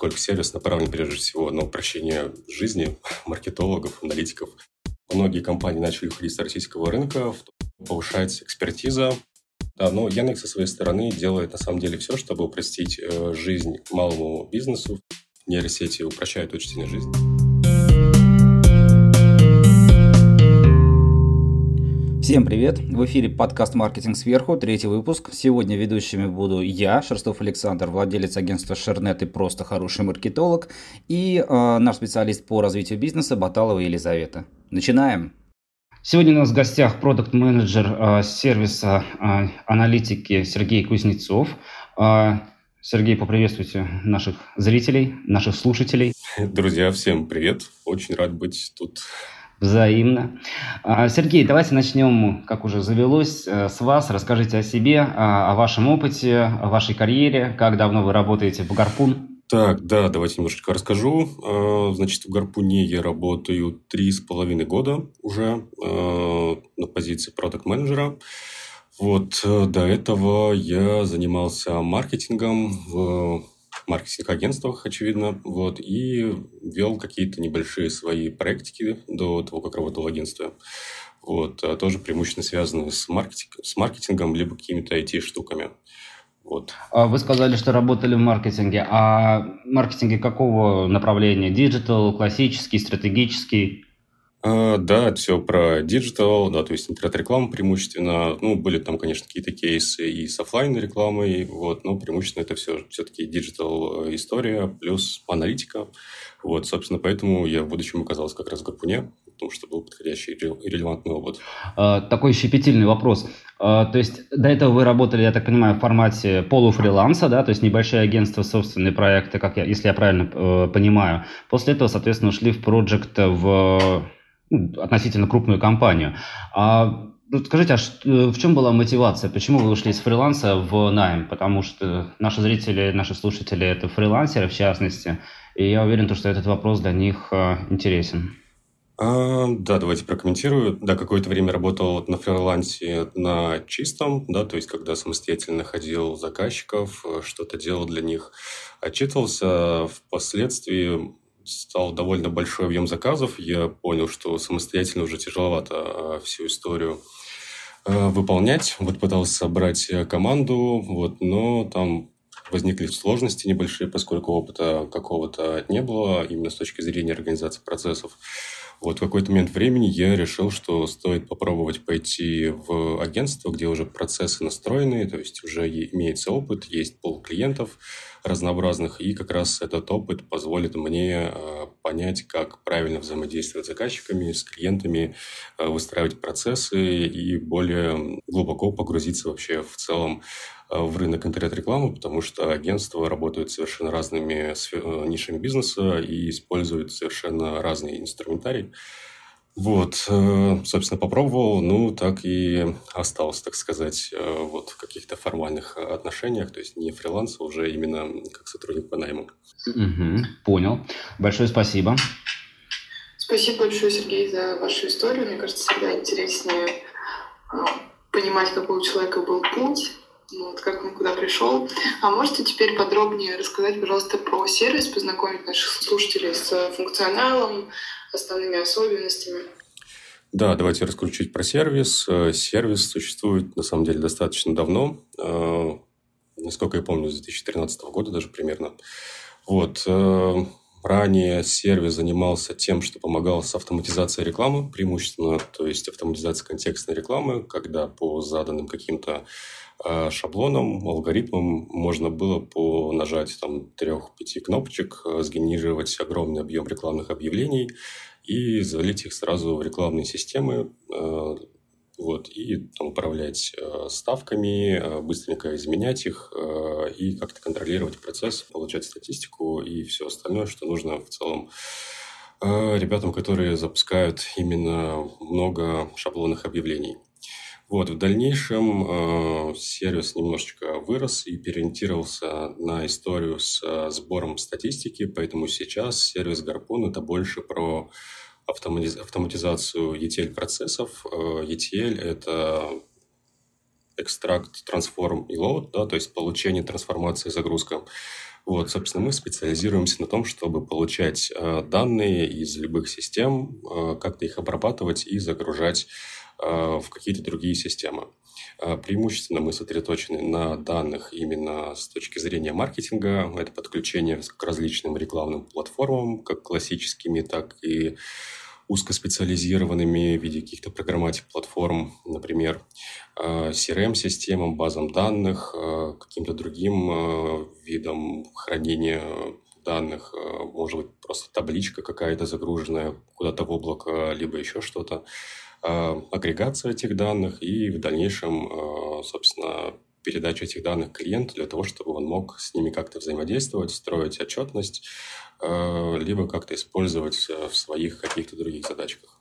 поскольку сервис направлен прежде всего на упрощение жизни маркетологов, аналитиков. Многие компании начали уходить с российского рынка, повышается экспертиза. Да, но Яндекс со своей стороны делает на самом деле все, чтобы упростить э, жизнь малому бизнесу. Нейросети упрощают очень сильно жизнь. Всем привет! В эфире подкаст «Маркетинг сверху», третий выпуск. Сегодня ведущими буду я, Шерстов Александр, владелец агентства «Шернет» и просто хороший маркетолог, и э, наш специалист по развитию бизнеса Баталова Елизавета. Начинаем! Сегодня у нас в гостях продукт-менеджер э, сервиса э, аналитики Сергей Кузнецов. Э, Сергей, поприветствуйте наших зрителей, наших слушателей. Друзья, всем привет! Очень рад быть тут Взаимно. А, Сергей, давайте начнем, как уже завелось, э, с вас. Расскажите о себе, о вашем опыте, о вашей карьере, как давно вы работаете в Гарпун. Так, да, давайте немножечко расскажу. А, значит, в Гарпуне я работаю три с половиной года уже а, на позиции продукт-менеджера. Вот э, до этого я занимался маркетингом в маркетинг-агентствах, очевидно, вот, и вел какие-то небольшие свои проектики до того, как работал в агентстве. Вот, а тоже преимущественно связаны с, маркетинг, с маркетингом, либо какими-то IT-штуками. Вот. А вы сказали, что работали в маркетинге. А маркетинге какого направления? Digital, классический, стратегический? А, да, все про digital, да, то есть интернет-реклама преимущественно. Ну, были там, конечно, какие-то кейсы и с офлайн рекламой, вот, но преимущественно это все все-таки digital э, история плюс аналитика. Вот, собственно, поэтому я в будущем оказался как раз в Гарпуне, потому что был подходящий и релевантный опыт. А, такой щепетильный вопрос. А, то есть до этого вы работали, я так понимаю, в формате полуфриланса, да, то есть небольшие агентства, собственные проекты, как я, если я правильно э, понимаю. После этого, соответственно, ушли в проект в относительно крупную компанию. А Скажите, а что, в чем была мотивация? Почему вы ушли из фриланса в найм? Потому что наши зрители, наши слушатели – это фрилансеры, в частности, и я уверен, что этот вопрос для них э, интересен. А, да, давайте прокомментирую. Да, какое-то время работал на фрилансе на чистом, да, то есть когда самостоятельно ходил заказчиков, э, что-то делал для них, отчитывался. Впоследствии стал довольно большой объем заказов. Я понял, что самостоятельно уже тяжеловато а, всю историю а, выполнять. Вот пытался собрать э, команду, вот, но там возникли сложности небольшие, поскольку опыта какого-то не было, именно с точки зрения организации процессов. Вот в какой-то момент времени я решил, что стоит попробовать пойти в агентство, где уже процессы настроены, то есть уже имеется опыт, есть пол клиентов разнообразных, и как раз этот опыт позволит мне э, понять, как правильно взаимодействовать с заказчиками, с клиентами, э, выстраивать процессы и более глубоко погрузиться вообще в целом э, в рынок интернет-рекламы, потому что агентства работают совершенно разными нишами бизнеса и используют совершенно разный инструментарий. Вот, э, собственно, попробовал, ну, так и остался, так сказать, э, вот в каких-то формальных отношениях, то есть не фриланс, а уже именно как сотрудник по найму. Угу, понял. Большое спасибо. Спасибо большое, Сергей, за вашу историю. Мне кажется, всегда интереснее а, понимать, какой у человека был путь, вот, как он куда пришел. А можете теперь подробнее рассказать, пожалуйста, про сервис, познакомить наших слушателей с функционалом, основными особенностями? Да, давайте расскажу чуть про сервис. Э, сервис существует, на самом деле, достаточно давно. Э, насколько я помню, с 2013 года даже примерно. Вот. Э, ранее сервис занимался тем, что помогал с автоматизацией рекламы преимущественно, то есть автоматизация контекстной рекламы, когда по заданным каким-то шаблоном, алгоритмом можно было по нажатию там трех-пяти кнопочек э, сгенерировать огромный объем рекламных объявлений и залить их сразу в рекламные системы, э, вот, и там, управлять э, ставками, быстренько изменять их и как-то контролировать процесс, получать статистику и все остальное, что нужно в целом ребятам, которые запускают именно много шаблонных объявлений. Вот, в дальнейшем э, сервис немножечко вырос и переориентировался на историю с э, сбором статистики, поэтому сейчас сервис Гарпун это больше про автоматиз... автоматизацию ETL-процессов. Э, ETL – это экстракт, трансформ и load, да, то есть получение, трансформация, загрузка. Вот, собственно, мы специализируемся на том, чтобы получать э, данные из любых систем, э, как-то их обрабатывать и загружать в какие-то другие системы. Э, преимущественно мы сосредоточены на данных именно с точки зрения маркетинга. Это подключение к различным рекламным платформам, как классическими, так и узкоспециализированными в виде каких-то программатик платформ, например, э, CRM-системам, базам данных, каким-то другим видом хранения данных, может быть, просто табличка какая-то загруженная куда-то в облако, либо еще что-то, агрегация этих данных и в дальнейшем, собственно, передача этих данных клиенту для того, чтобы он мог с ними как-то взаимодействовать, строить отчетность, Э, либо как-то использовать в своих каких-то других задачках.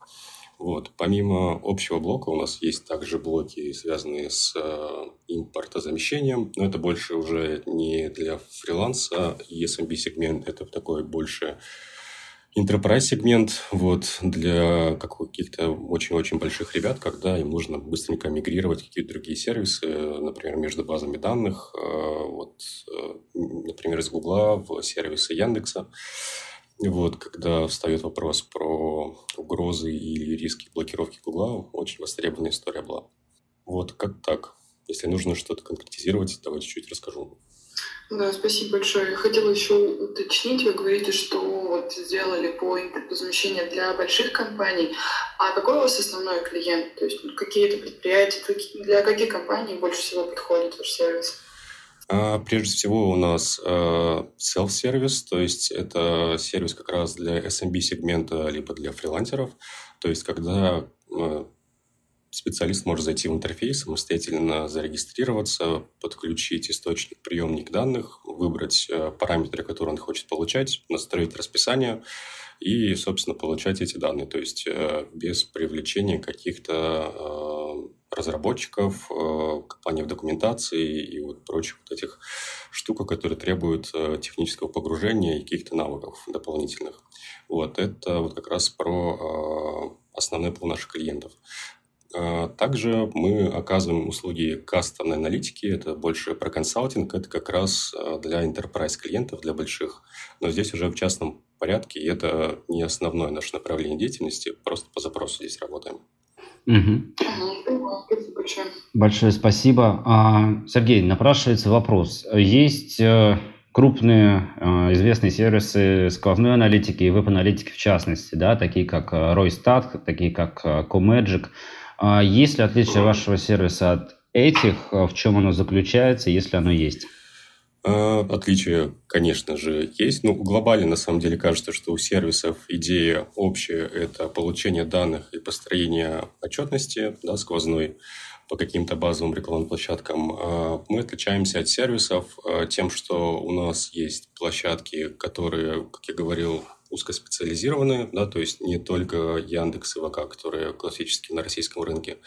Вот. Помимо общего блока у нас есть также блоки, связанные с э, импортозамещением, но это больше уже не для фриланса, и SMB-сегмент это такой больше enterprise сегмент вот, для каких-то очень-очень больших ребят, когда им нужно быстренько мигрировать какие-то другие сервисы, например, между базами данных, э, вот, э, например, из Гугла в сервисы Яндекса. Вот, когда встает вопрос про угрозы или риски блокировки Гугла, очень востребованная история была. Вот как так. Если нужно что-то конкретизировать, давайте чуть расскажу. Да, спасибо большое. Я хотела еще уточнить, вы говорите, что вот сделали по импортозамещению для больших компаний. А какой у вас основной клиент? То есть какие-то предприятия, для каких компаний больше всего подходит ваш сервис? А, прежде всего у нас а, self-сервис, то есть это сервис как раз для SMB-сегмента, либо для фрилансеров. То есть когда а, специалист может зайти в интерфейс, самостоятельно зарегистрироваться, подключить источник, приемник данных, выбрать э, параметры, которые он хочет получать, настроить расписание и, собственно, получать эти данные. То есть э, без привлечения каких-то э, разработчиков, компаний в документации и вот прочих вот этих штук, которые требуют технического погружения и каких-то навыков дополнительных. Вот это вот как раз про основной пол наших клиентов. А, также мы оказываем услуги кастомной аналитики. Это больше про консалтинг. Это как раз а, для enterprise клиентов, для больших. Но здесь уже в частном порядке. И это не основное наше направление деятельности. Просто по запросу здесь работаем. Угу. Большое спасибо. А, Сергей, напрашивается вопрос. Есть э, крупные э, известные сервисы сквозной аналитики и веб-аналитики в частности, да, такие как Roystat, э, такие как Comagic. А есть ли отличие вашего сервиса от этих? А в чем оно заключается, если оно есть? А, отличие, конечно же, есть. Ну, глобально, на самом деле, кажется, что у сервисов идея общая – это получение данных и построение отчетности да, сквозной по каким-то базовым рекламным площадкам. Мы отличаемся от сервисов тем, что у нас есть площадки, которые, как я говорил, узкоспециализированные, да, то есть не только Яндекс и ВК, которые классически на российском рынке.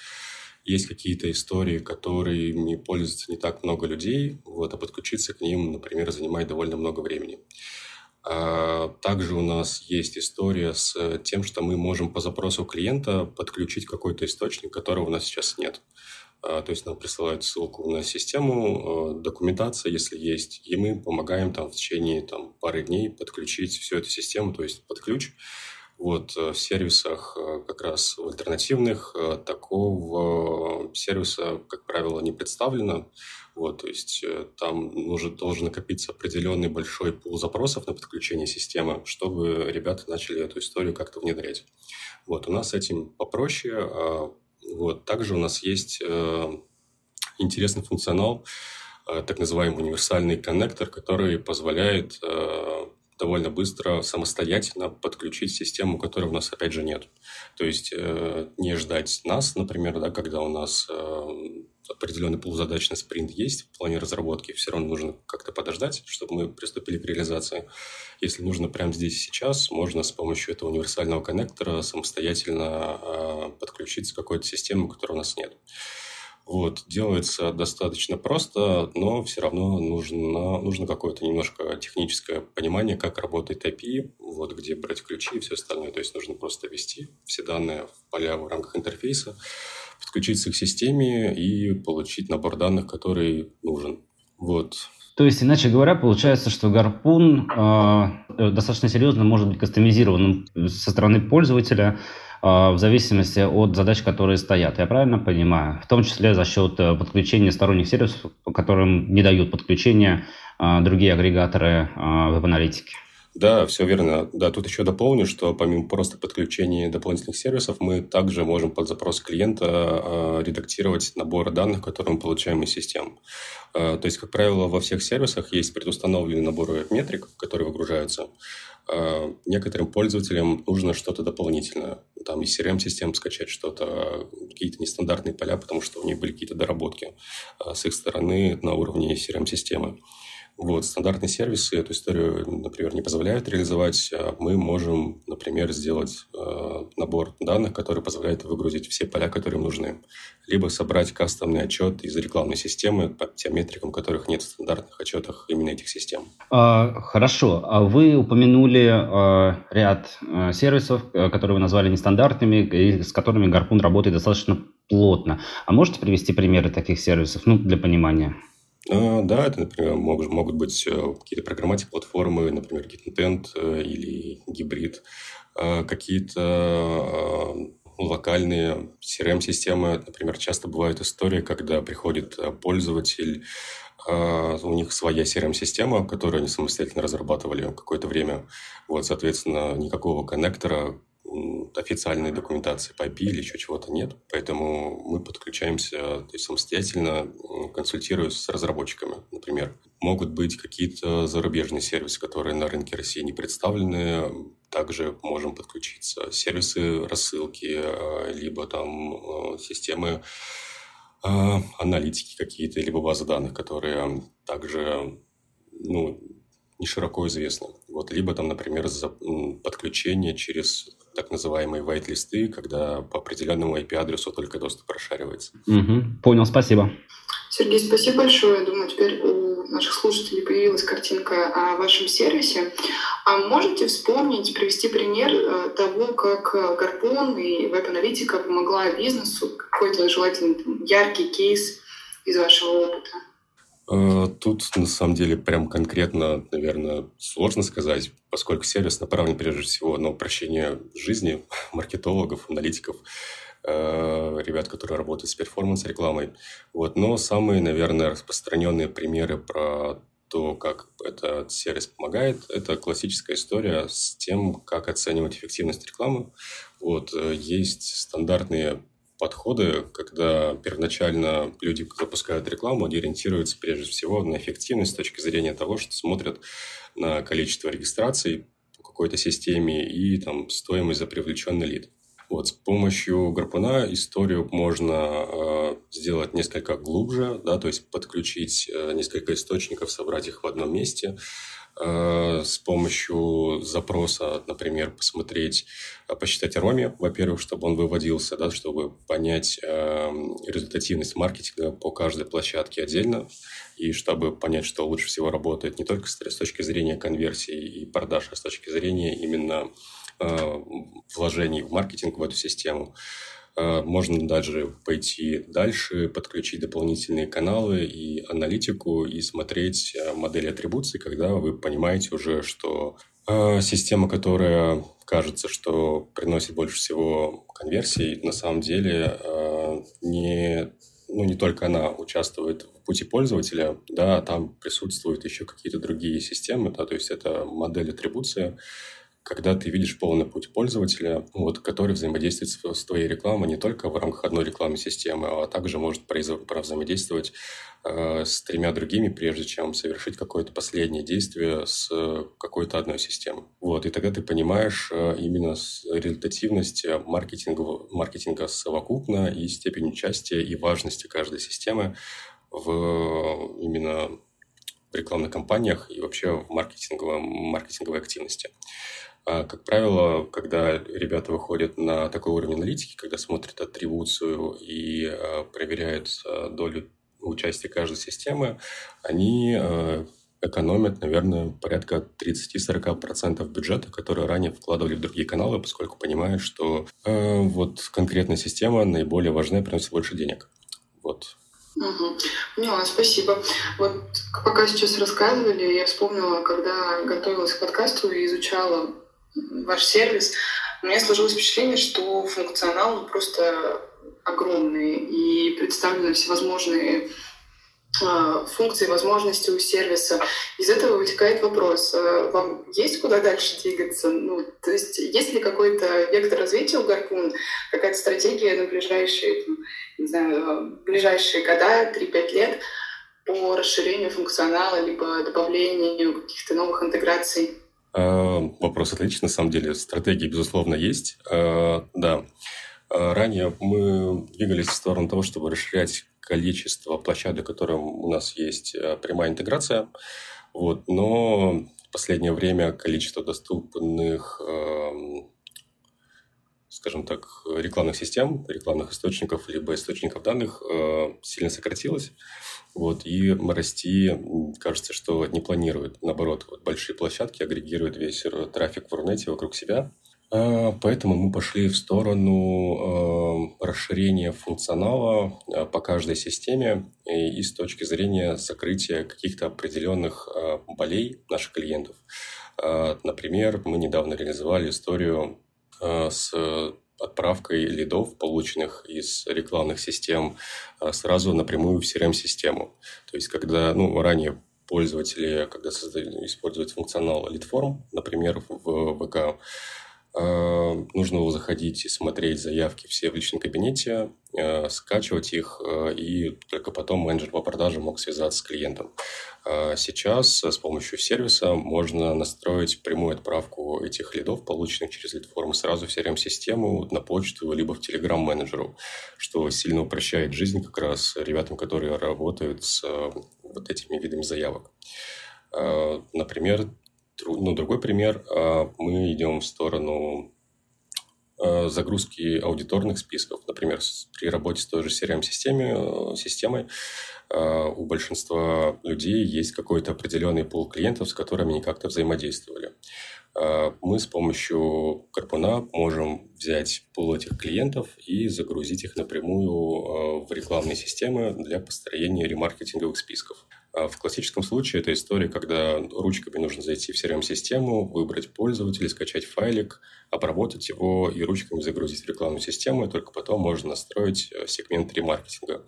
Есть какие-то истории, которыми пользуются не так много людей, вот, а подключиться к ним, например, занимает довольно много времени. А также у нас есть история с тем, что мы можем по запросу клиента подключить какой-то источник, которого у нас сейчас нет. А, то есть нам присылают ссылку на систему, а, документация, если есть, и мы помогаем там в течение там, пары дней подключить всю эту систему, то есть под ключ. Вот э, в сервисах э, как раз в альтернативных э, такого сервиса, как правило, не представлено. Вот, то есть там нужен, должен накопиться определенный большой пул запросов на подключение системы, чтобы ребята начали эту историю как-то внедрять. Вот, у нас с этим попроще. Вот. Также у нас есть э, интересный функционал, э, так называемый универсальный коннектор, который позволяет э, довольно быстро самостоятельно подключить систему, которой у нас, опять же, нет. То есть э, не ждать нас, например, да, когда у нас э, определенный полузадач на спринт есть в плане разработки, все равно нужно как-то подождать, чтобы мы приступили к реализации. Если нужно прямо здесь и сейчас, можно с помощью этого универсального коннектора самостоятельно э, подключиться к какой-то системе, которой у нас нет. Вот, делается достаточно просто, но все равно нужно, нужно какое-то немножко техническое понимание, как работает API, вот, где брать ключи и все остальное. То есть нужно просто ввести все данные в поля в рамках интерфейса, подключиться к системе и получить набор данных, который нужен. Вот. То есть, иначе говоря, получается, что гарпун э, достаточно серьезно может быть кастомизированным со стороны пользователя э, в зависимости от задач, которые стоят. Я правильно понимаю? В том числе за счет э, подключения сторонних сервисов, которым не дают подключения э, другие агрегаторы э, веб-аналитики. Да, все верно. Да, тут еще дополню, что помимо просто подключения дополнительных сервисов, мы также можем под запрос клиента э, редактировать набор данных, которые мы получаем из систем. Э, то есть, как правило, во всех сервисах есть предустановленный набор метрик, которые выгружаются. Э, некоторым пользователям нужно что-то дополнительное. Там из CRM-систем скачать что-то, какие-то нестандартные поля, потому что у них были какие-то доработки с их стороны на уровне CRM-системы. Вот, стандартные сервисы эту историю, например, не позволяют реализовать. А мы можем, например, сделать э, набор данных, который позволяет выгрузить все поля, которые им нужны. Либо собрать кастомный отчет из рекламной системы по тем метрикам, которых нет в стандартных отчетах именно этих систем. А, хорошо. А вы упомянули а, ряд а, сервисов, э, которые вы назвали нестандартными, и с которыми Гарпун работает достаточно плотно. А можете привести примеры таких сервисов, ну, для понимания? А, да, это, например, могут, могут быть э, какие-то программатик платформы, например, GitIntent э, или гибрид, а, какие-то локальные CRM-системы. Например, часто бывают истории, когда приходит пользователь, у них своя CRM-система, которую они самостоятельно разрабатывали какое-то время. Вот, соответственно, никакого коннектора официальной документации по IP или еще чего-то нет, поэтому мы подключаемся то есть самостоятельно, консультируясь с разработчиками, например. Могут быть какие-то зарубежные сервисы, которые на рынке России не представлены, также можем подключиться. Сервисы рассылки, а, либо там а, системы а, аналитики какие-то, либо базы данных, которые также ну, не широко известны. Вот, либо там, например, за подключение через так называемые white-листы, когда по определенному IP-адресу только доступ расшаривается. Угу. Понял, спасибо. Сергей, спасибо большое. Я думаю, теперь у наших слушателей появилась картинка о вашем сервисе. А можете вспомнить, привести пример э, того, как э, Гарпун и веб-аналитика помогла бизнесу? Какой-то желательно яркий кейс из вашего опыта? Э, тут, на самом деле, прям конкретно, наверное, сложно сказать, поскольку сервис направлен прежде всего на упрощение жизни маркетологов, аналитиков, э, ребят, которые работают с перформанс-рекламой. Вот. Но самые, наверное, распространенные примеры про то, как этот сервис помогает, это классическая история с тем, как оценивать эффективность рекламы. Вот. Э, есть стандартные подходы, когда первоначально люди запускают рекламу, они ориентируются прежде всего на эффективность с точки зрения того, что смотрят на количество регистраций по какой-то системе и там стоимость за привлеченный лид. Вот, с помощью гарпуна историю можно э, сделать несколько глубже, да, то есть подключить э, несколько источников, собрать их в одном месте, с помощью запроса, например, посмотреть, э, посчитать ароме, во-первых, чтобы он выводился, да, чтобы понять э, результативность маркетинга по каждой площадке отдельно, и чтобы понять, что лучше всего работает не только с, с точки зрения конверсии и продаж, а с точки зрения именно э, вложений в маркетинг в эту систему. Э, можно даже пойти дальше, подключить дополнительные каналы и аналитику и смотреть э, модели атрибуции, когда вы понимаете уже, что э, система, которая кажется, что приносит больше всего конверсий, на самом деле не, ну, не только она участвует в пути пользователя, да, там присутствуют еще какие-то другие системы, да, то есть это модель атрибуции, когда ты видишь полный путь пользователя, вот, который взаимодействует с, с твоей рекламой не только в рамках одной рекламной системы, а также может взаимодействовать э, с тремя другими, прежде чем совершить какое-то последнее действие с какой-то одной системой. Вот, и тогда ты понимаешь э, именно результативность маркетинга, маркетинга совокупно и степень участия и важности каждой системы в именно в рекламных кампаниях и вообще в маркетинговом, маркетинговой активности. А, как правило, когда ребята выходят на такой уровень аналитики, когда смотрят атрибуцию и а, проверяют а, долю участия каждой системы, они экономят, наверное, порядка 30-40% бюджета, которые ранее вкладывали в другие каналы, поскольку понимают, что э, вот конкретная система наиболее важная, приносит больше денег. Вот Угу. Поняла, спасибо. Вот пока сейчас рассказывали, я вспомнила, когда готовилась к подкасту и изучала ваш сервис, у меня сложилось впечатление, что функционал просто огромный и представлены всевозможные а, функции, возможности у сервиса. Из этого вытекает вопрос, а, вам есть куда дальше двигаться? Ну, то есть есть ли какой-то вектор развития у Гарпун, какая-то стратегия на ближайшие, не знаю, ближайшие года, 3-5 лет по расширению функционала, либо добавлению каких-то новых интеграций? А, вопрос отличный, на самом деле. Стратегии, безусловно, есть. Да. Ранее мы двигались в сторону того, чтобы расширять количество площадок, которым у нас есть э, прямая интеграция. Вот. Но в последнее время количество доступных, эм, скажем так, рекламных систем, рекламных источников, либо источников данных э, сильно сократилось. Вот, и расти, кажется, что не планирует. Наоборот, вот большие площадки агрегируют весь трафик в Рунете вокруг себя – а, поэтому мы пошли в сторону а, расширения функционала а, по каждой системе и с точки зрения закрытия каких-то определенных болей наших клиентов. Например, мы недавно реализовали историю с отправкой лидов, полученных из рекламных систем, сразу напрямую в CRM-систему. То есть, когда ну, ранее пользователи, когда создали, используют функционал лидформ, например, в ВК, Э, нужно было заходить и смотреть заявки все в личном кабинете, э, скачивать их, э, и только потом менеджер по продажам мог связаться с клиентом. Сейчас с помощью сервиса можно настроить прямую отправку этих лидов, полученных через лидформы, сразу в CRM-систему, на почту, либо в Telegram-менеджеру, что сильно упрощает жизнь как раз ребятам, которые работают с вот этими видами заявок. Например, ну, другой пример. А, мы идем в сторону а, загрузки аудиторных списков. Например, при работе с той же CRM-системой, системой а, у большинства людей есть какой-то определенный пул клиентов, с которыми они как-то взаимодействовали. Мы с помощью Карпуна можем взять пул этих клиентов и загрузить их напрямую в рекламные системы для построения ремаркетинговых списков. А в классическом случае это история, когда ручками нужно зайти в CRM-систему, выбрать пользователя, скачать файлик, обработать его и ручками загрузить в рекламную систему, и только потом можно настроить э, сегмент ремаркетинга.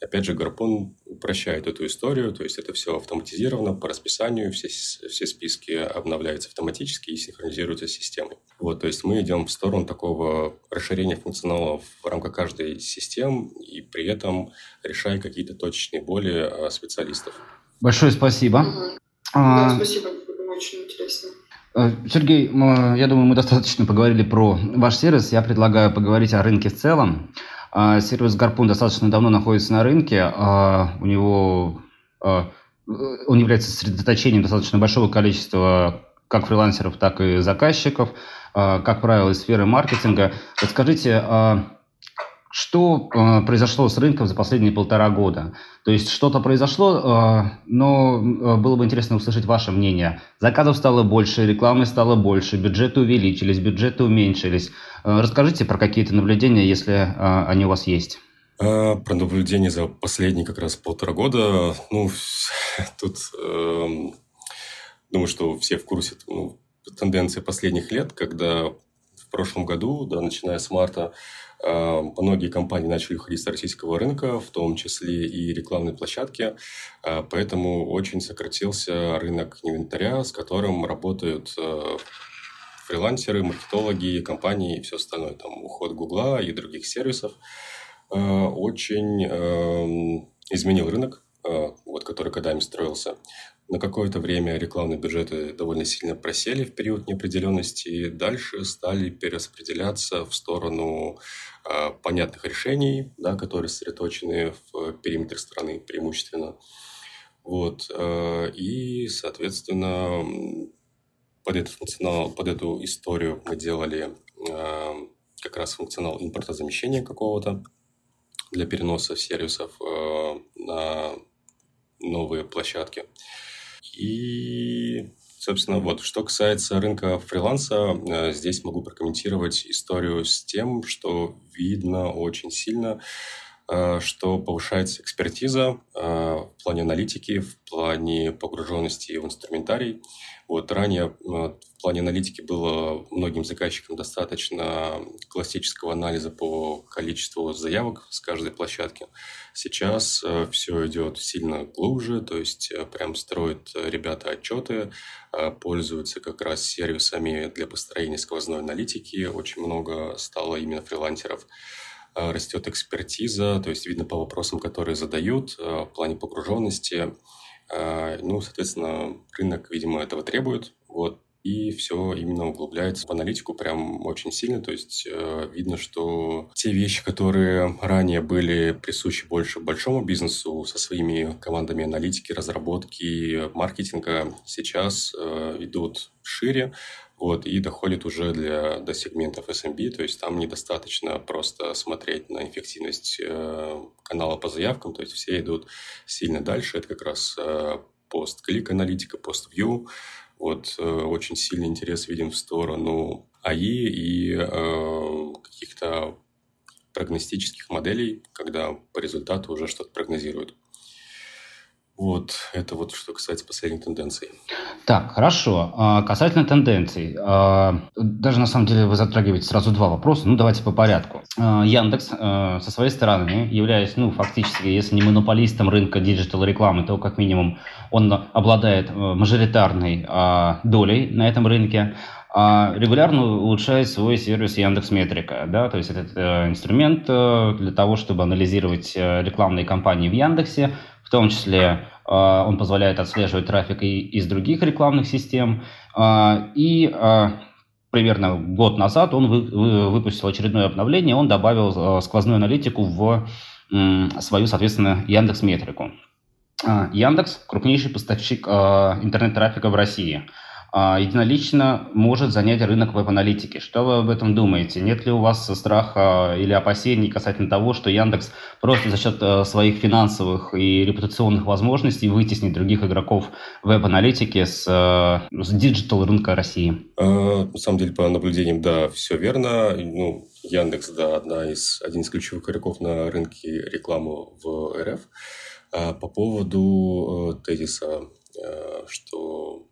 Опять же, Гарпун упрощает эту историю, то есть это все автоматизировано по расписанию, все, все списки обновляются автоматически и синхронизируются с системой. Вот, то есть мы идем в сторону такого расширения функционала в рамках каждой системы и при этом решая какие-то точечные боли а, специалистов. Большое спасибо. Угу. А... Да, спасибо, очень интересно. Э, Сергей, я думаю, мы достаточно поговорили про ваш сервис. Я предлагаю поговорить о рынке в целом. А, сервис Гарпун достаточно давно находится на рынке. А, у него а, он является сосредоточением достаточно большого количества как фрилансеров, так и заказчиков, как правило, из сферы маркетинга. Расскажите, что э, произошло с рынком за последние полтора года? То есть что-то произошло, э, но э, было бы интересно услышать ваше мнение. Заказов стало больше, рекламы стало больше, бюджеты увеличились, бюджеты уменьшились. Э, расскажите про какие-то наблюдения, если э, они у вас есть. Э, про наблюдения за последние как раз полтора года. Ну, тут э, думаю, что все в курсе ну, тенденции последних лет, когда в прошлом году, да, начиная с марта, многие компании начали уходить с российского рынка, в том числе и рекламные площадки, а, поэтому очень сократился рынок инвентаря, с которым работают а, фрилансеры, маркетологи, компании и все остальное, там уход Гугла и других сервисов очень изменил рынок, вот, который годами строился. На какое-то время рекламные бюджеты довольно сильно просели в период неопределенности, и дальше стали перераспределяться в сторону э, понятных решений, да, которые сосредоточены в периметре страны преимущественно. Вот, э, и, соответственно, под этот функционал, под эту историю мы делали э, как раз функционал импортозамещения какого-то для переноса сервисов э, на новые площадки. И, собственно, вот, что касается рынка фриланса, э, здесь могу прокомментировать историю с тем, что видно очень сильно что повышается экспертиза э, в плане аналитики, в плане погруженности в инструментарий. Вот ранее в плане аналитики было многим заказчикам достаточно классического анализа по количеству заявок с каждой площадки. Сейчас все идет сильно глубже, то есть прям строят ребята отчеты, пользуются как раз сервисами для построения сквозной аналитики. Очень много стало именно фрилансеров. Э, растет экспертиза, то есть видно по вопросам, которые задают э, в плане погруженности. Э, ну, соответственно, рынок, видимо, этого требует. Вот и все именно углубляется в аналитику прям очень сильно. То есть э, видно, что те вещи, которые ранее были присущи больше большому бизнесу со своими командами аналитики, разработки, маркетинга, сейчас э, идут шире, вот, и доходит уже для, до сегментов SMB, то есть там недостаточно просто смотреть на эффективность э, канала по заявкам, то есть все идут сильно дальше, это как раз э, пост-клик аналитика, пост-вью, вот э, очень сильный интерес видим в сторону АИ и э, каких-то прогностических моделей, когда по результату уже что-то прогнозируют. Вот, это вот что касается последних тенденций. Так, хорошо. А, касательно тенденций. А, даже на самом деле вы затрагиваете сразу два вопроса. Ну, давайте по порядку. А, Яндекс со своей стороны, являясь, ну, фактически, если не монополистом рынка digital-рекламы, то как минимум он обладает мажоритарной долей на этом рынке регулярно улучшает свой сервис Яндекс Метрика, да, то есть это э, инструмент э, для того, чтобы анализировать э, рекламные кампании в Яндексе, в том числе а, он позволяет отслеживать трафик и из других рекламных систем. А, и а, примерно год назад он выпустил очередное обновление, он добавил сквозную аналитику в свою, соответственно, Яндекс Метрику. Яндекс – крупнейший поставщик интернет-трафика в России – единолично может занять рынок веб-аналитики. Что вы об этом думаете? Нет ли у вас страха или опасений касательно того, что Яндекс просто за счет э, своих финансовых и репутационных возможностей вытеснит других игроков веб-аналитики с, э, с диджитал рынка России? А, на самом деле, по наблюдениям, да, все верно. Ну, Яндекс, да, одна из, один из ключевых игроков на рынке рекламы в РФ. А по поводу э, тезиса, что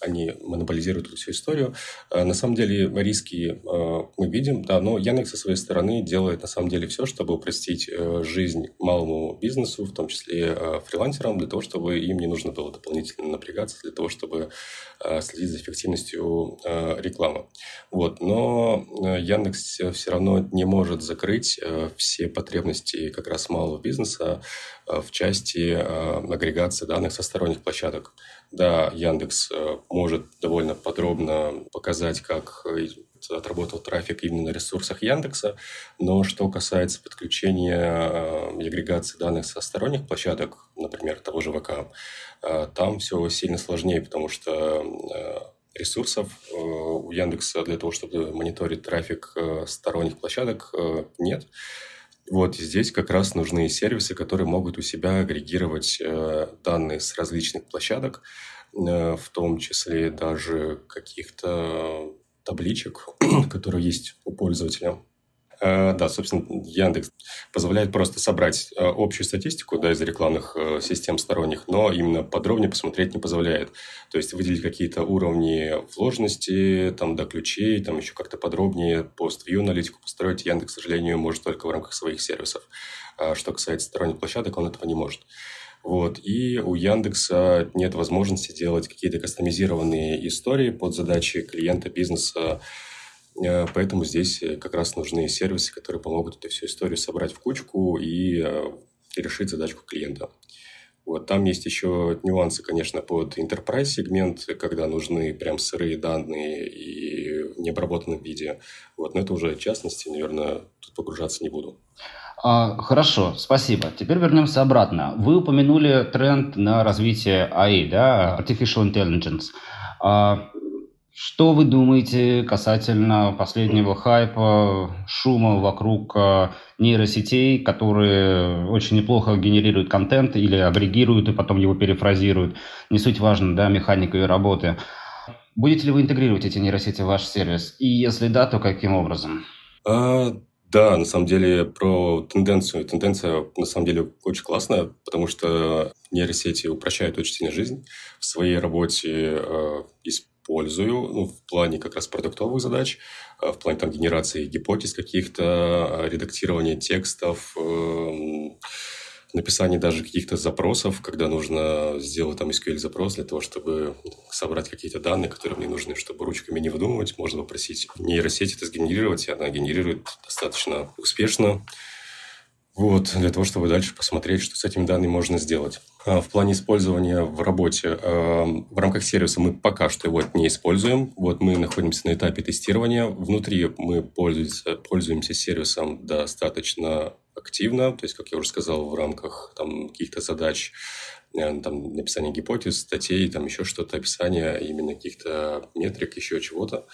они монополизируют всю историю. А, на самом деле риски а, мы видим, да, но Яндекс со своей стороны делает на самом деле все, чтобы упростить э, жизнь малому бизнесу, в том числе э, фрилансерам, для того, чтобы им не нужно было дополнительно напрягаться, для того, чтобы э, следить за эффективностью рекламы. Вот. Но Яндекс все равно не может закрыть все потребности как раз малого бизнеса в части агрегации данных со сторонних площадок. Да, Яндекс э, может довольно подробно показать, как э, отработал трафик именно на ресурсах Яндекса, но что касается подключения э, и агрегации данных со сторонних площадок, например, того же ВК, там все сильно сложнее, потому что ресурсов у Яндекса для того, чтобы мониторить трафик сторонних площадок, нет. Вот здесь как раз нужны сервисы, которые могут у себя агрегировать э, данные с различных площадок, э, в том числе даже каких-то табличек, которые есть у пользователя. Э, да, собственно, Яндекс позволяет просто собрать э, общую статистику да, из рекламных э, систем сторонних, но именно подробнее посмотреть не позволяет. То есть выделить какие-то уровни вложенности, там, до ключей, там еще как-то подробнее пост-вью аналитику построить Яндекс, к сожалению, может только в рамках своих сервисов. А что касается сторонних площадок, он этого не может. Вот. И у Яндекса нет возможности делать какие-то кастомизированные истории под задачи клиента, бизнеса, поэтому здесь э, как раз нужны сервисы, которые помогут эту всю историю собрать в кучку и э, решить задачку клиента. Вот. Там есть еще нюансы, конечно, под enterprise сегмент, когда нужны прям сырые данные и в необработанном виде. Вот. Но это уже частности, наверное, тут погружаться не буду. А, хорошо, спасибо. Теперь вернемся обратно. Вы упомянули тренд на развитие AI, да, Artificial Intelligence. А, что вы думаете касательно последнего хайпа, шума вокруг э, нейросетей, которые очень неплохо генерируют контент или агрегируют и потом его перефразируют? Не суть важно, да, механика и работы. Будете ли вы интегрировать эти нейросети в ваш сервис? И если да, то каким образом? А, Да, на самом деле про тенденцию. Тенденция на самом деле очень классная, потому что нейросети упрощают очень сильно жизнь. В своей работе э, использую ну, в плане как раз продуктовых задач, э, в плане там генерации гипотез каких-то, э, редактирования текстов, э, написание даже каких-то запросов, когда нужно сделать там SQL-запрос для того, чтобы собрать какие-то данные, которые мне нужны, чтобы ручками не выдумывать, можно попросить нейросеть это сгенерировать, и она генерирует достаточно успешно. Вот, для того, чтобы дальше посмотреть, что с этими данными можно сделать. А в плане использования в работе, а, в рамках сервиса мы пока что его не используем. Вот мы находимся на этапе тестирования. Внутри мы пользуемся, пользуемся сервисом достаточно активно, то есть, как я уже сказал, в рамках там, каких-то задач, э, там, написания гипотез, статей, там еще что-то, описания именно каких-то метрик, еще чего-то.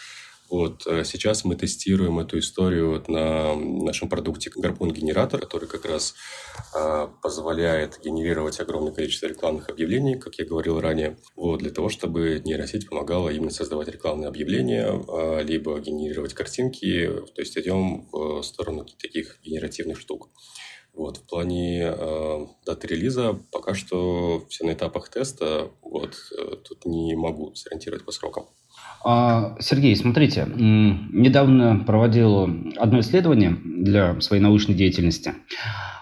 Вот э, сейчас мы тестируем эту историю на нашем продукте Гарпун-генератор, который как раз э, позволяет генерировать огромное количество рекламных объявлений, как я говорил ранее, вот, для того, чтобы нейросеть помогала именно создавать рекламные объявления, э, либо генерировать картинки, то есть идем в сторону таких генеративных штук. Вот, в плане э, даты релиза пока что все на этапах теста, вот, э, тут не могу сориентировать по срокам. А, Сергей, смотрите, недавно проводил одно исследование для своей научной деятельности.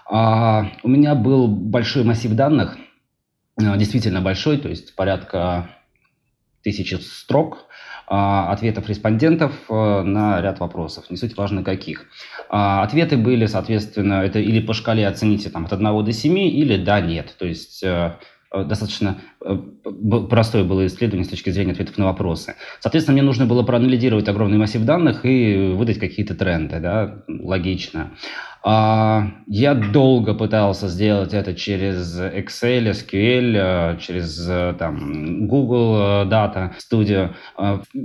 А, у меня был большой массив данных, а, действительно большой, то есть порядка тысячи строк ответов респондентов на ряд вопросов, не суть важно каких. Ответы были, соответственно, это или по шкале оцените там, от 1 до 7, или да, нет. То есть э, Э, достаточно э, простое было исследование с точки зрения ответов на вопросы. Соответственно, мне нужно было проанализировать огромный массив данных и выдать какие-то тренды, да, логично. А, я долго пытался сделать это через Excel, SQL, э, через там, Google Data Studio.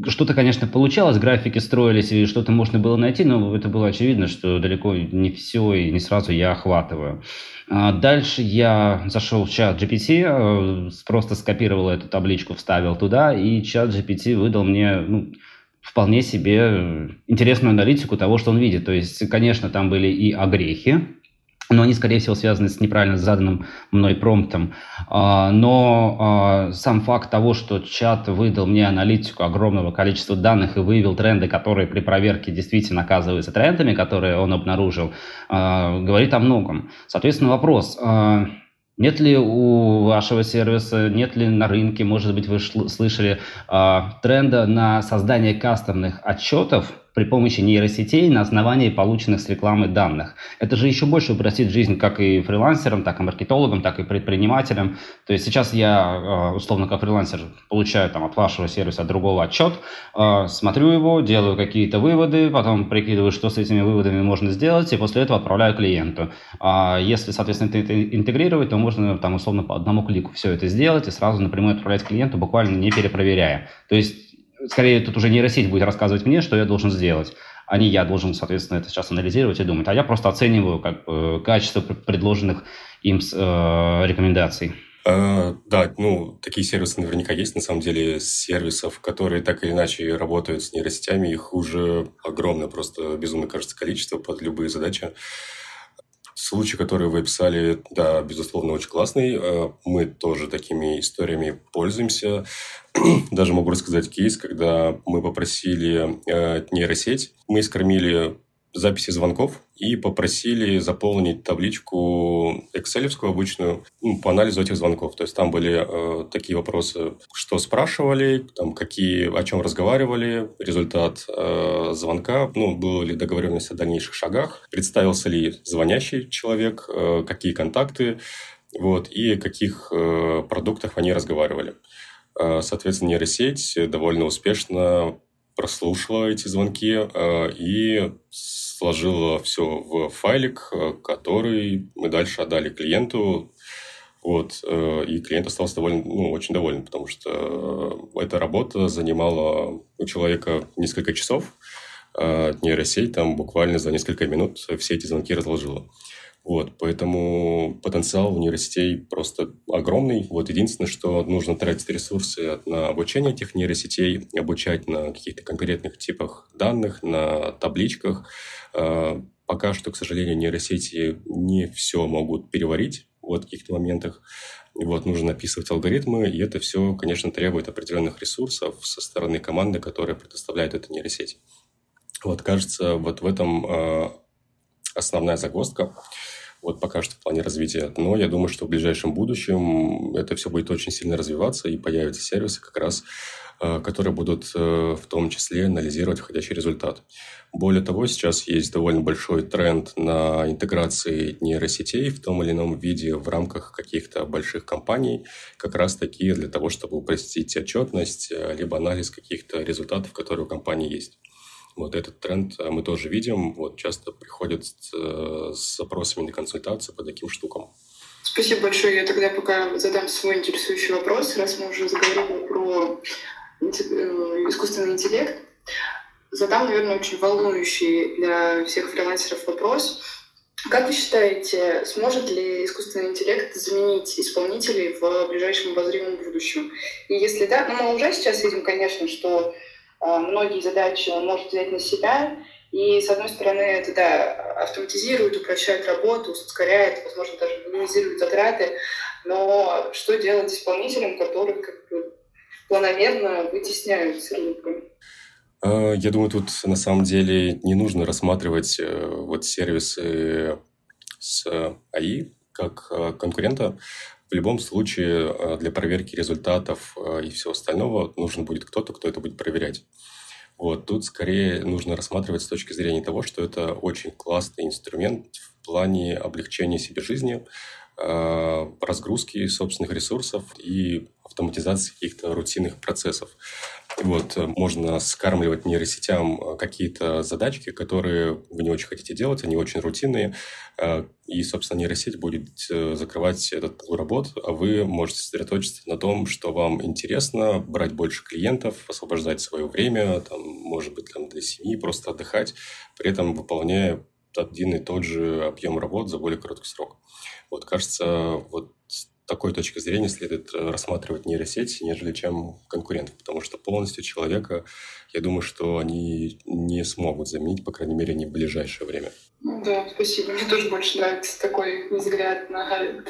Что-то, конечно, получалось, графики строились и что-то можно было найти, но это было очевидно, что далеко не все и не сразу я охватываю. А дальше я зашел в чат GPT, э, просто скопировал эту табличку, вставил туда, и чат GPT выдал мне ну, вполне себе интересную аналитику того, что он видит. То есть, конечно, там были и огрехи, но они, скорее всего, связаны с неправильно заданным мной промптом. А, но а, сам факт того, что чат выдал мне аналитику огромного количества данных и выявил тренды, которые при проверке действительно оказываются трендами, которые он обнаружил, а, говорит о многом. Соответственно, вопрос. Нет ли у вашего сервиса, нет ли на рынке, может быть, вы слышали тренда на создание кастомных отчетов, при помощи нейросетей на основании полученных с рекламы данных. Это же еще больше упростит жизнь как и фрилансерам, так и маркетологам, так и предпринимателям. То есть сейчас я, э, условно, как фрилансер, получаю там, от вашего сервиса от другого отчет, э, смотрю его, делаю какие-то выводы, потом прикидываю, что с этими выводами можно сделать, и после этого отправляю клиенту. А если, соответственно, это интегрировать, то можно там, условно, по одному клику все это сделать и сразу напрямую отправлять клиенту, буквально не перепроверяя. То есть скорее тут уже нейросеть будет рассказывать мне, что я должен сделать, а не я должен, соответственно, это сейчас анализировать и думать. А я просто оцениваю как бы, качество предложенных им э, рекомендаций. Uh, да, ну, такие сервисы наверняка есть. На самом деле, сервисов, которые так или иначе работают с нейросетями, их уже огромное, просто безумное, кажется, количество под любые задачи. Случай, который вы описали, да, безусловно, очень классный. Э, мы тоже такими историями пользуемся. Даже могу рассказать кейс, когда мы попросили э, нейросеть, мы скормили записи звонков и попросили заполнить табличку Excel обычную ну, по анализу этих звонков. То есть там были э, такие вопросы, что спрашивали, там, какие, о чем разговаривали, результат э, звонка, ну, была ли договоренность о дальнейших шагах, представился ли звонящий человек, э, какие контакты, вот, и о каких э, продуктах они разговаривали. Э, соответственно, нейросеть довольно успешно прослушала эти звонки э, и сложила все в файлик, э, который мы дальше отдали клиенту. Вот, и клиент остался доволен, ну, очень доволен, потому что эта работа занимала у человека несколько часов. Нейросеть там буквально за несколько минут все эти звонки разложила. Вот, поэтому потенциал университетей просто огромный. Вот единственное, что нужно тратить ресурсы на обучение этих нейросетей, обучать на каких-то конкретных типах данных, на табличках. А, пока что, к сожалению, нейросети не все могут переварить вот в каких-то моментах. Вот, нужно описывать алгоритмы, и это все, конечно, требует определенных ресурсов со стороны команды, которая предоставляет эту нейросеть. Вот, кажется, вот в этом э, основная загвоздка вот пока что в плане развития. Но я думаю, что в ближайшем будущем это все будет очень сильно развиваться, и появятся сервисы как раз, э, которые будут э, в том числе анализировать входящий результат. Более того, сейчас есть довольно большой тренд на интеграции нейросетей в том или ином виде в рамках каких-то больших компаний, как раз таки для того, чтобы упростить отчетность, э, либо анализ каких-то результатов, которые у компании есть. Вот этот тренд э, мы тоже видим. Вот часто приходят с, э, с запросами на консультацию по таким штукам. Спасибо большое. Я тогда пока задам свой интересующий вопрос, раз мы уже заговорили про э, искусственный интеллект. Задам, наверное, очень волнующий для всех фрилансеров вопрос. Как вы считаете, сможет ли искусственный интеллект заменить исполнителей в ближайшем обозримом будущем? И если да, ну мы уже сейчас видим, конечно, что многие задачи он может взять на себя. И, с одной стороны, это да, автоматизирует, упрощает работу, ускоряет, возможно, даже минимизирует затраты. Но что делать исполнителям, которые как бы планомерно вытесняют рынками? Э, я думаю, тут на самом деле не нужно рассматривать э, вот сервисы с АИ как конкурента. В любом случае, э, для проверки результатов э, и всего остального нужен будет кто-то, кто это будет проверять. Вот, тут скорее нужно рассматривать с точки зрения того, что это очень классный инструмент в плане облегчения себе жизни, разгрузки собственных ресурсов и автоматизации каких-то рутинных процессов. Вот, э, можно скармливать нейросетям э, какие-то задачки, которые вы не очень хотите делать, они очень рутинные, э, и, собственно, нейросеть будет закрывать этот пул работ, а вы можете сосредоточиться на том, что вам интересно, брать больше клиентов, освобождать свое время, там, может быть, там, для семьи, просто отдыхать, при этом выполняя один и тот же объем работ за более короткий срок. Вот, кажется, вот такой точки зрения следует э, рассматривать нейросети, нежели чем конкурентов, потому что полностью человека, я думаю, что они не смогут заменить, по крайней мере, не в ближайшее время. Ну да, спасибо. Мне тоже больше нравится такой взгляд на,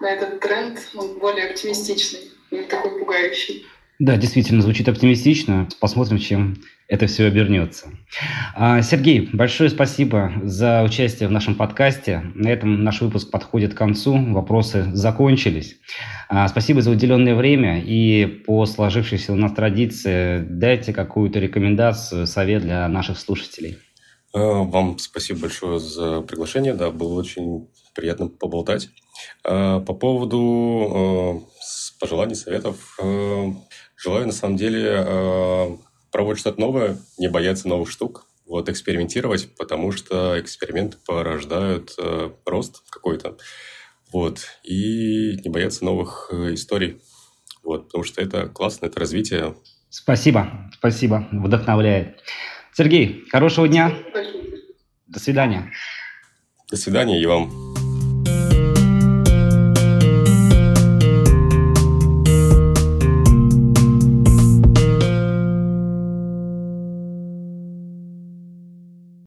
на этот тренд. Он более оптимистичный, не такой пугающий. Да, действительно, звучит оптимистично. Посмотрим, чем это все обернется. А, Сергей, большое спасибо за участие в нашем подкасте. На этом наш выпуск подходит к концу. Вопросы закончились. А, спасибо за уделенное время. И по сложившейся у нас традиции дайте какую-то рекомендацию, совет для наших слушателей. А, вам спасибо большое за приглашение. Да, было очень приятно поболтать. По поводу пожеланий, советов. Желаю, на самом деле, пробовать что-то новое, не бояться новых штук, вот экспериментировать, потому что эксперименты порождают э, рост какой-то, вот, и не бояться новых э, историй, вот, потому что это классно, это развитие. Спасибо, спасибо, вдохновляет. Сергей, хорошего дня. До свидания. До свидания и вам.